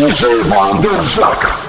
DJ Vanderzak. It's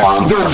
Команда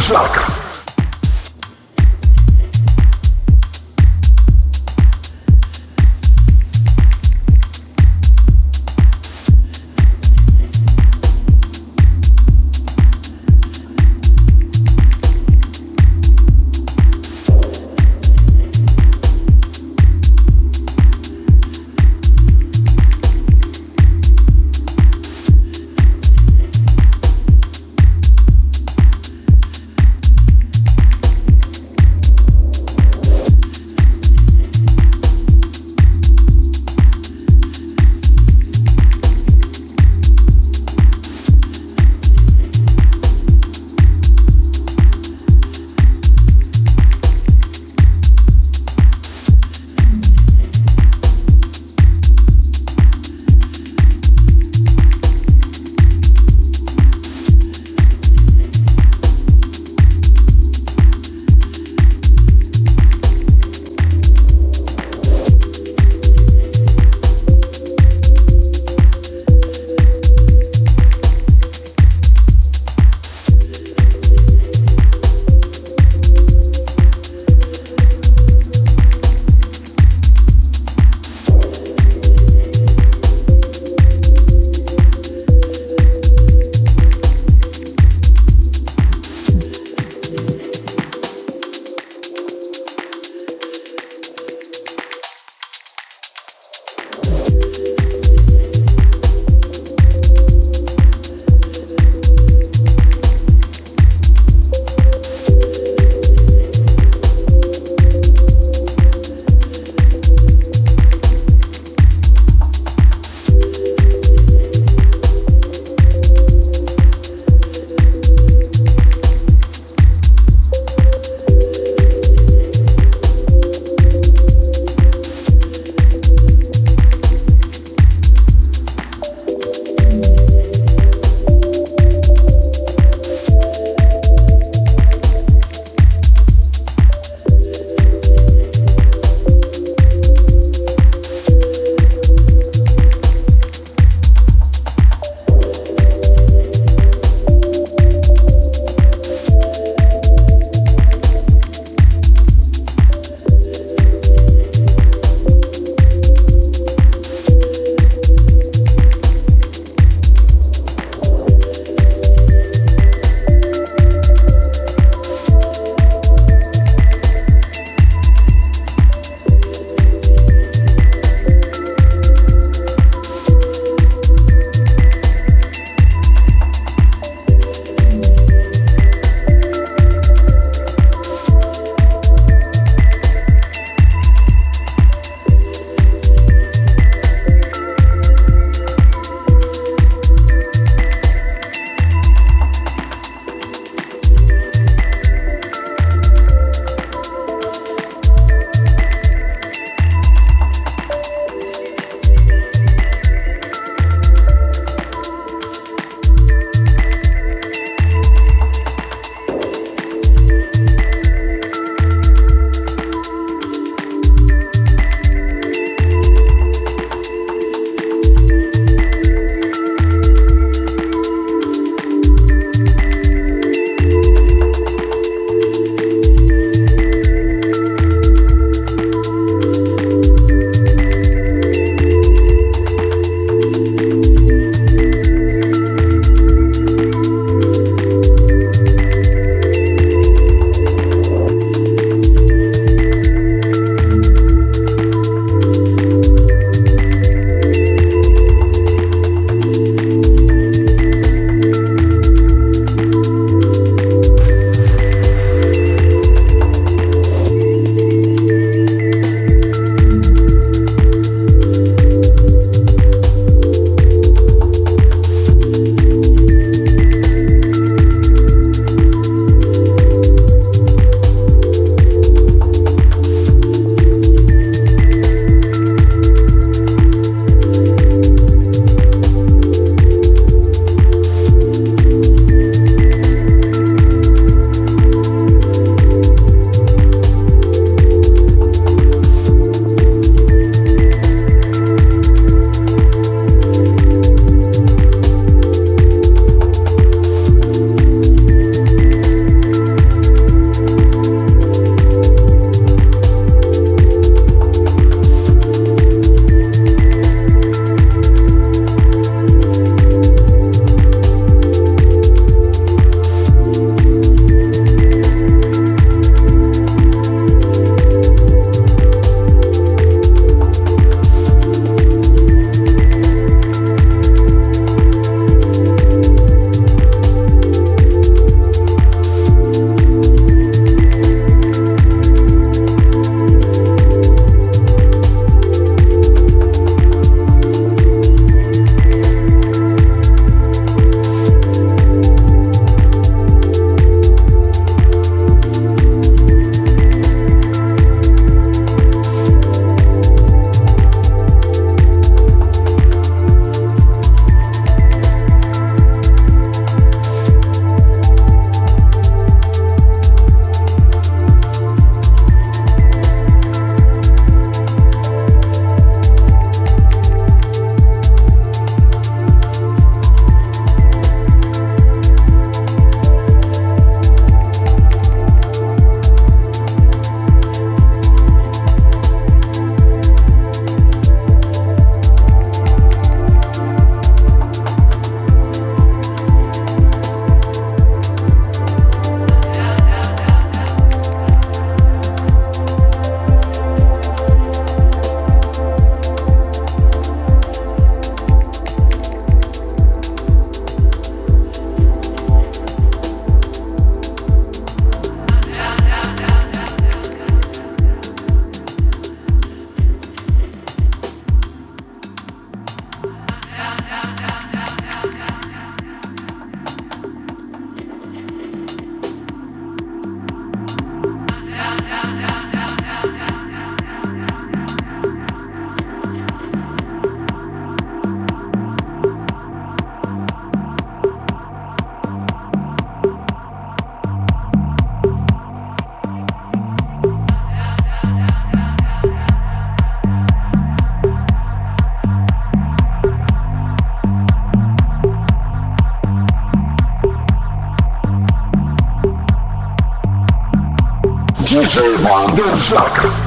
DJ Wandersack.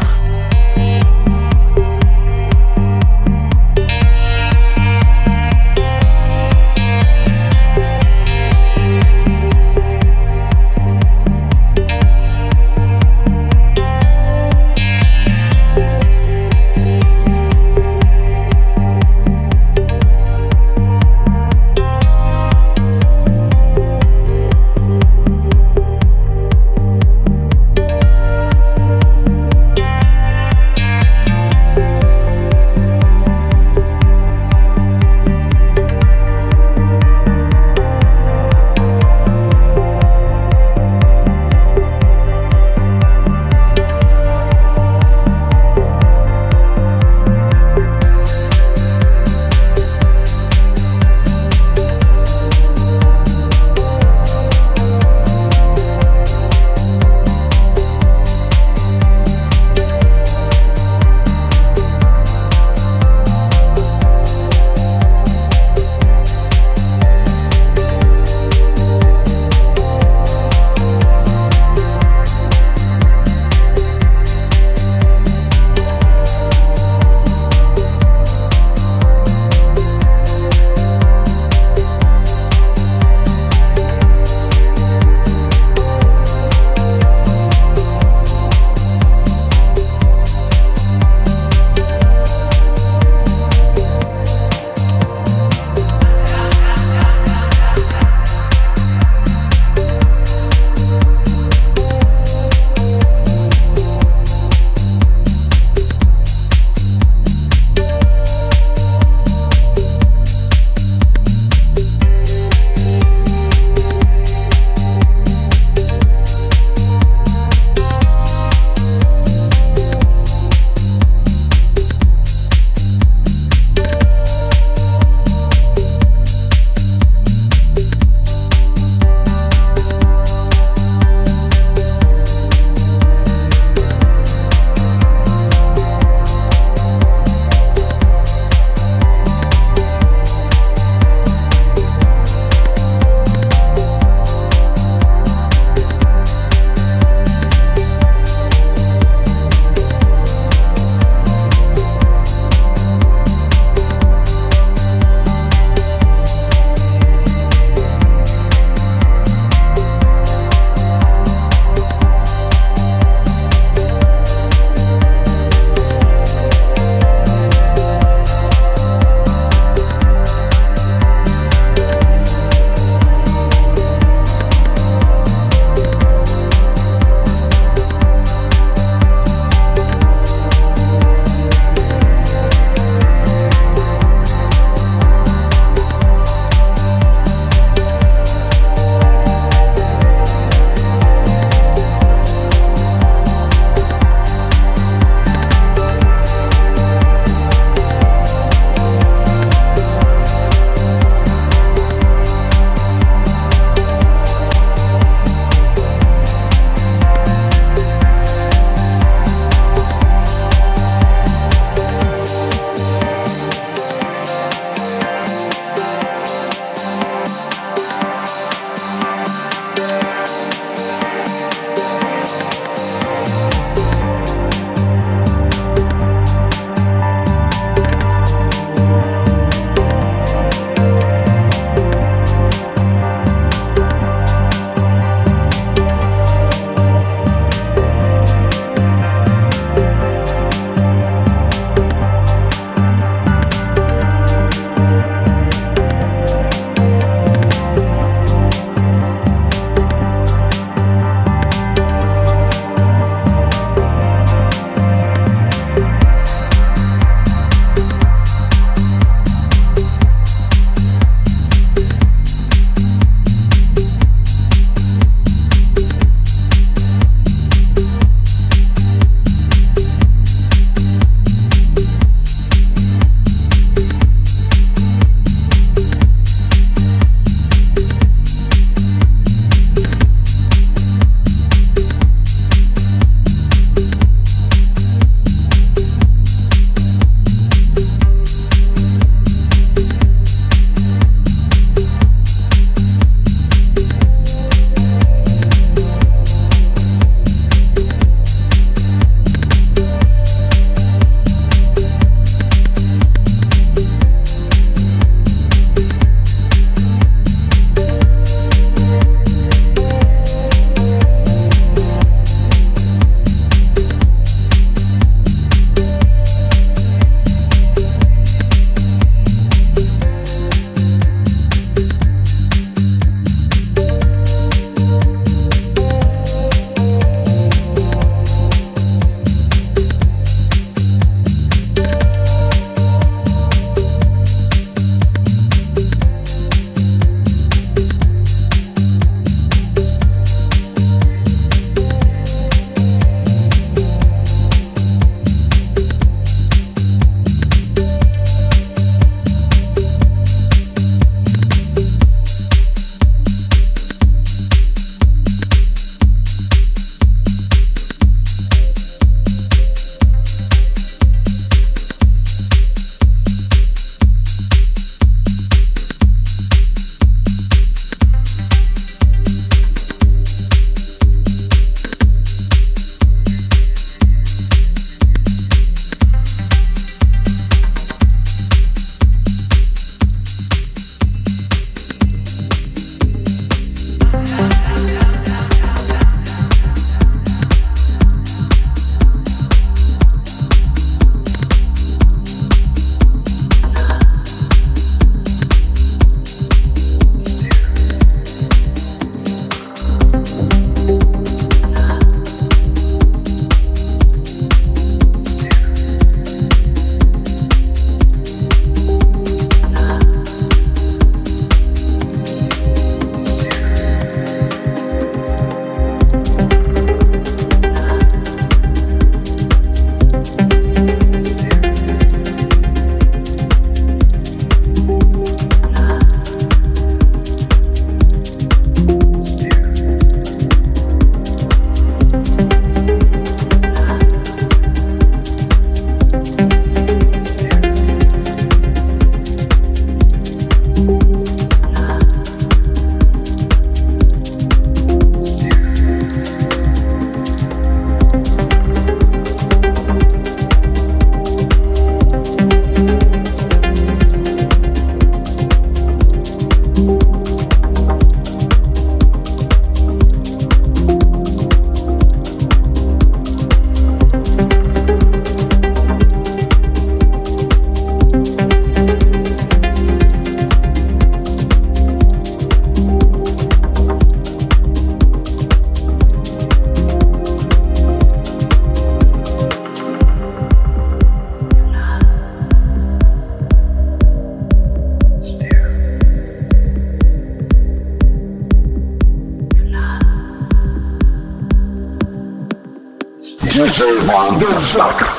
DJ Vanderjak. DJ Vanderjak.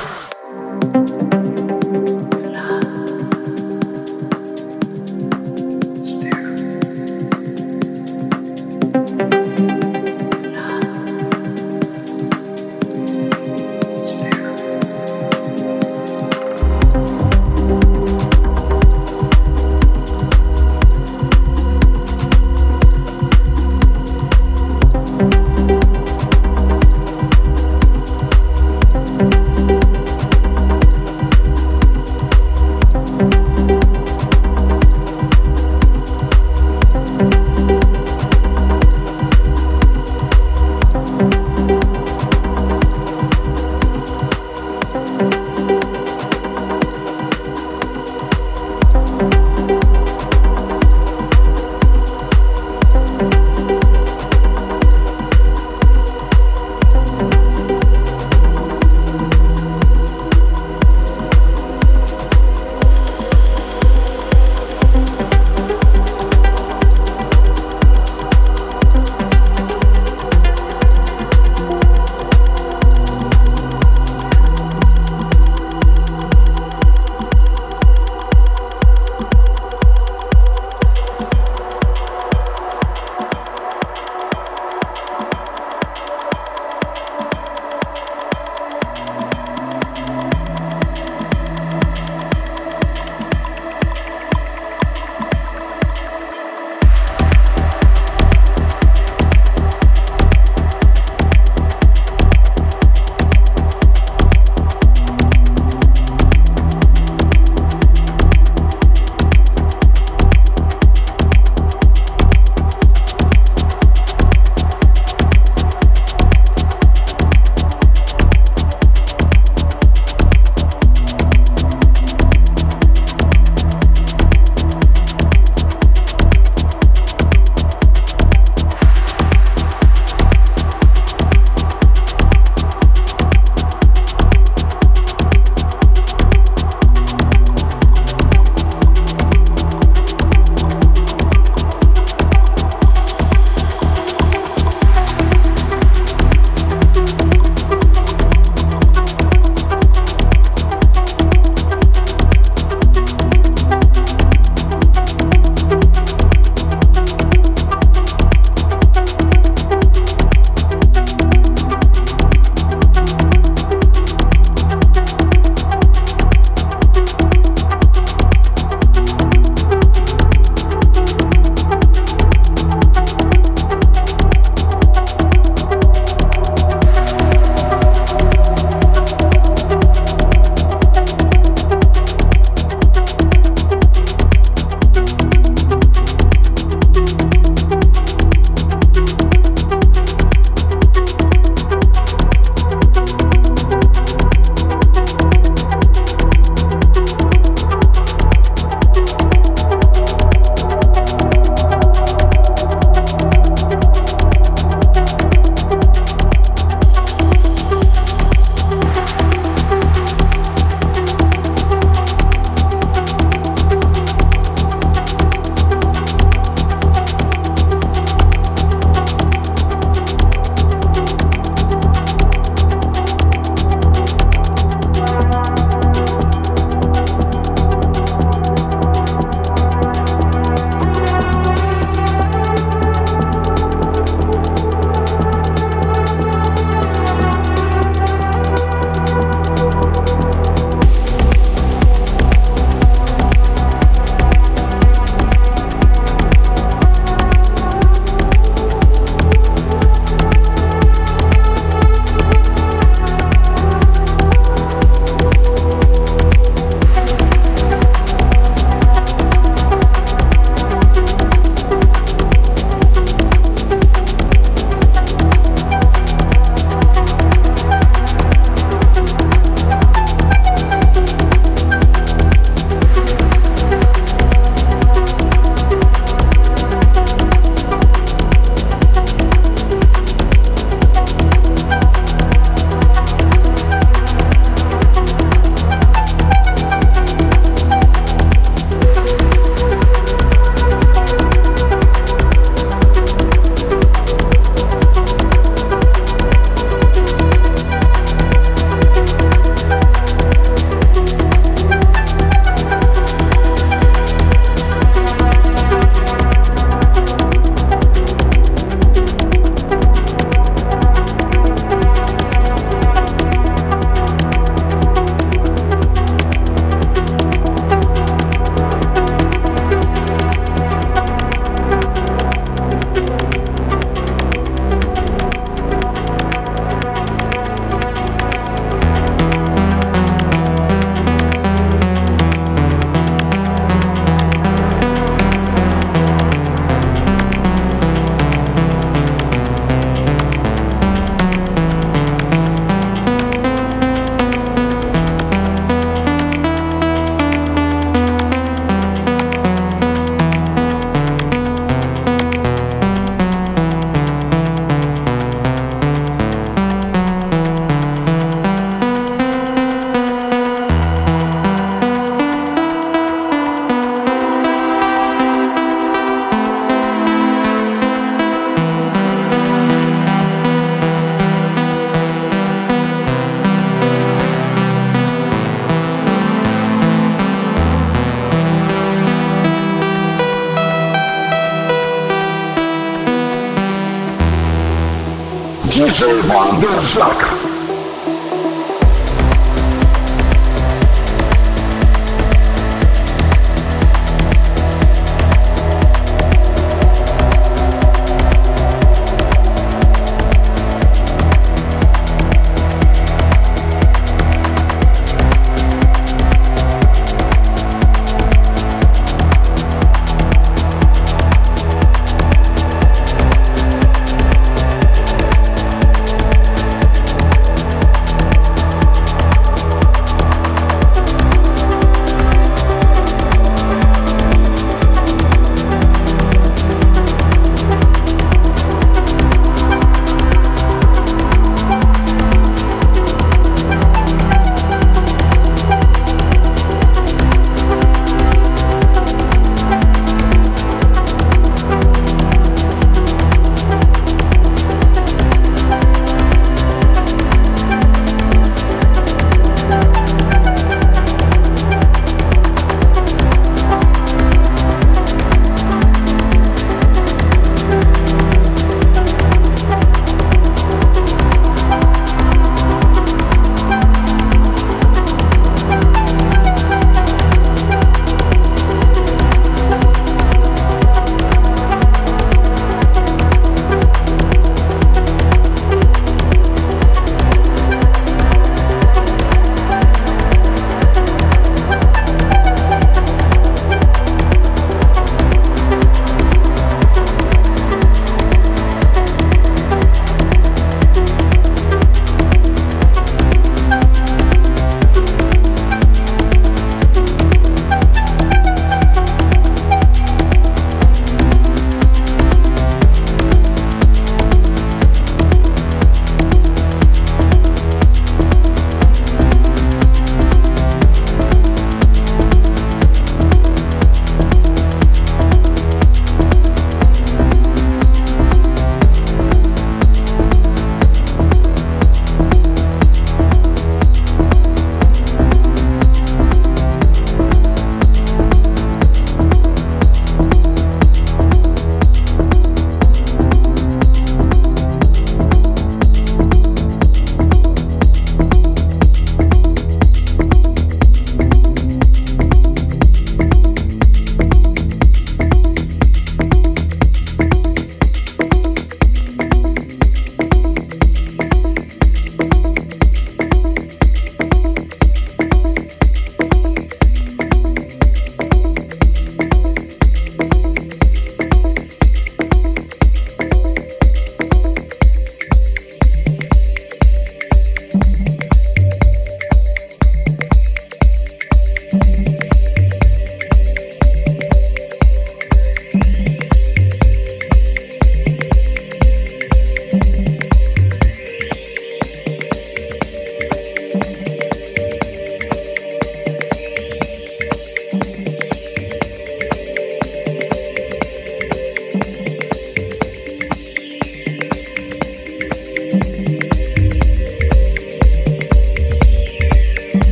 DJ Wanderjack.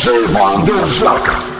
DJ Wanderzak. DJ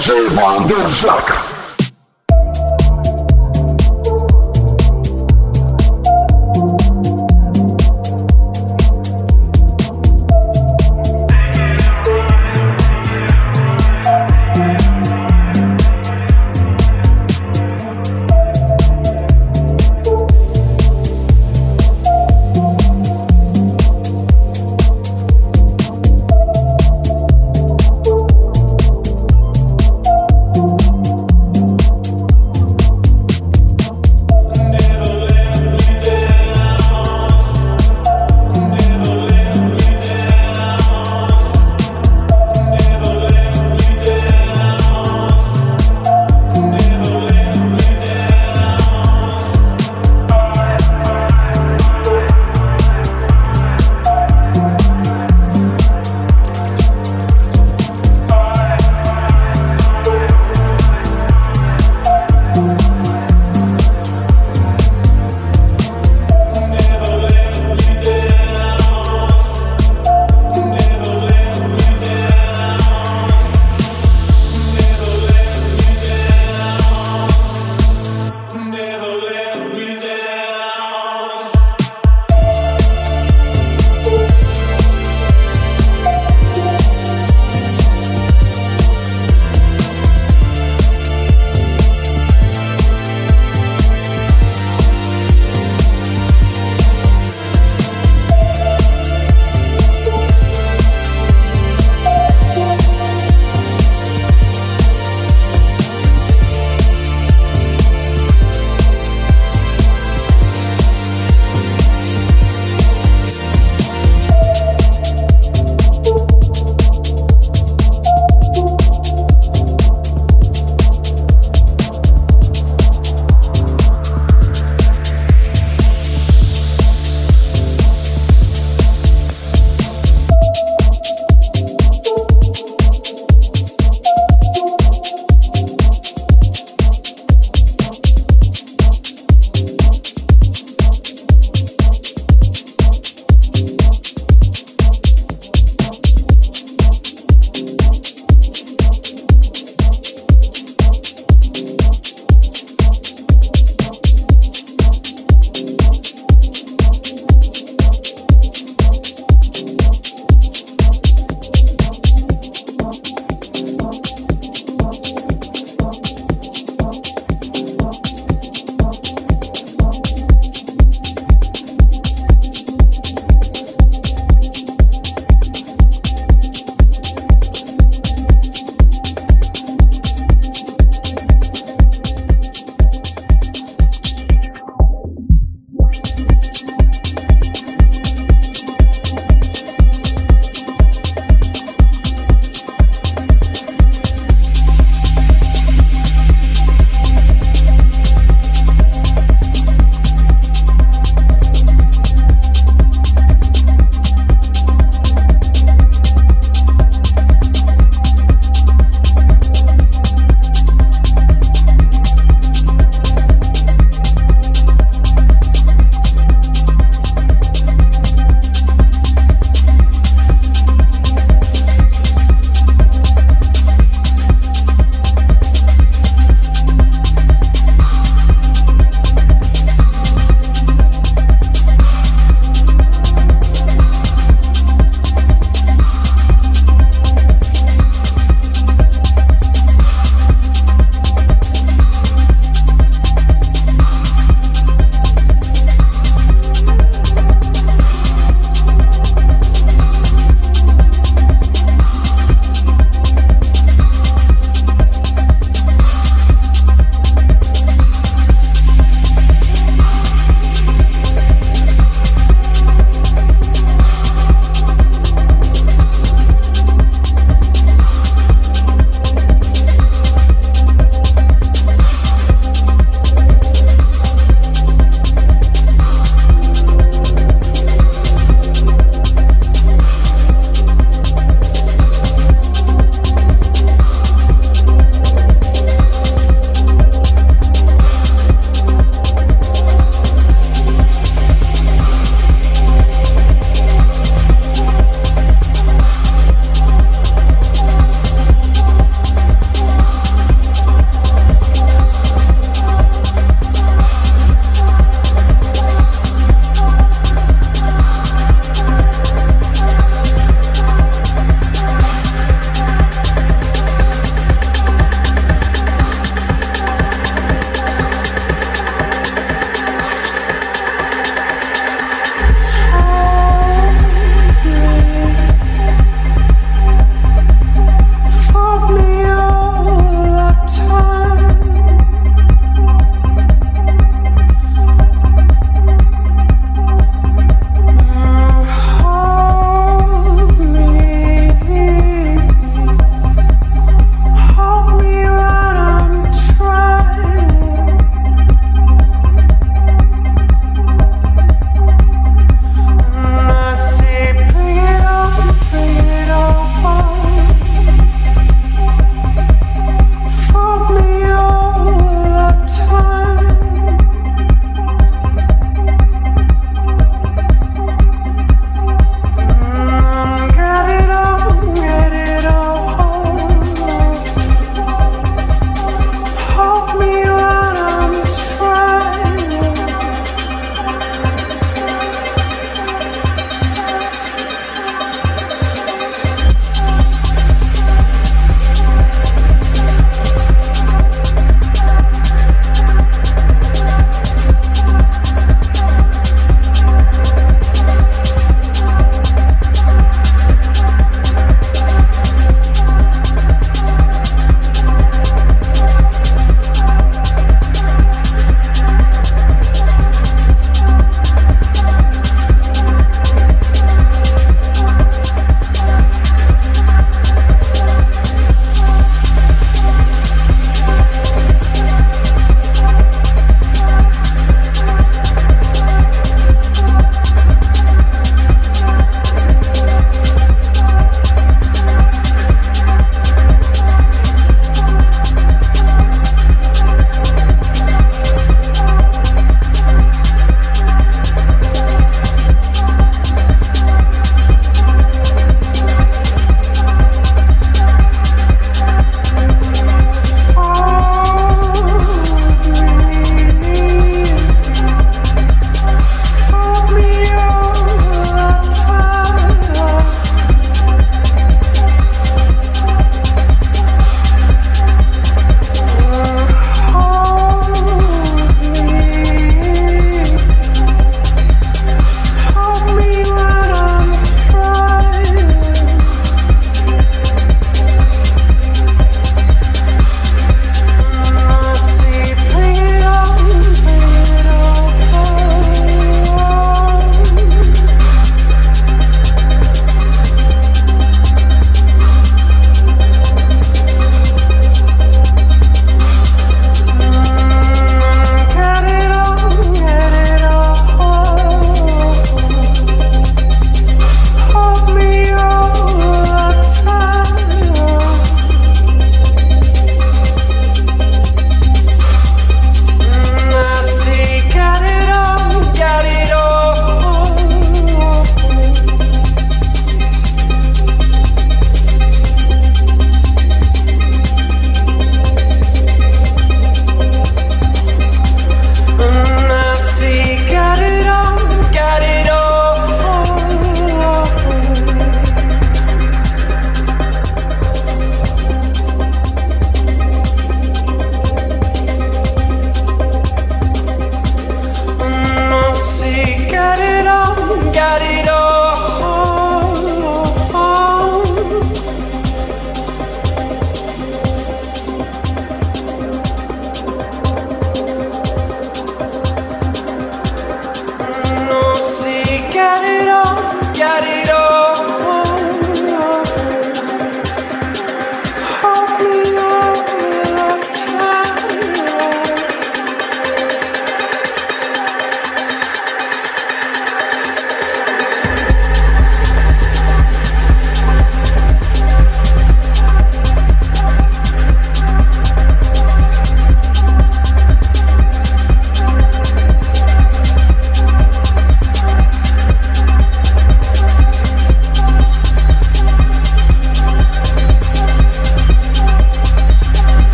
DJ Vanderjak.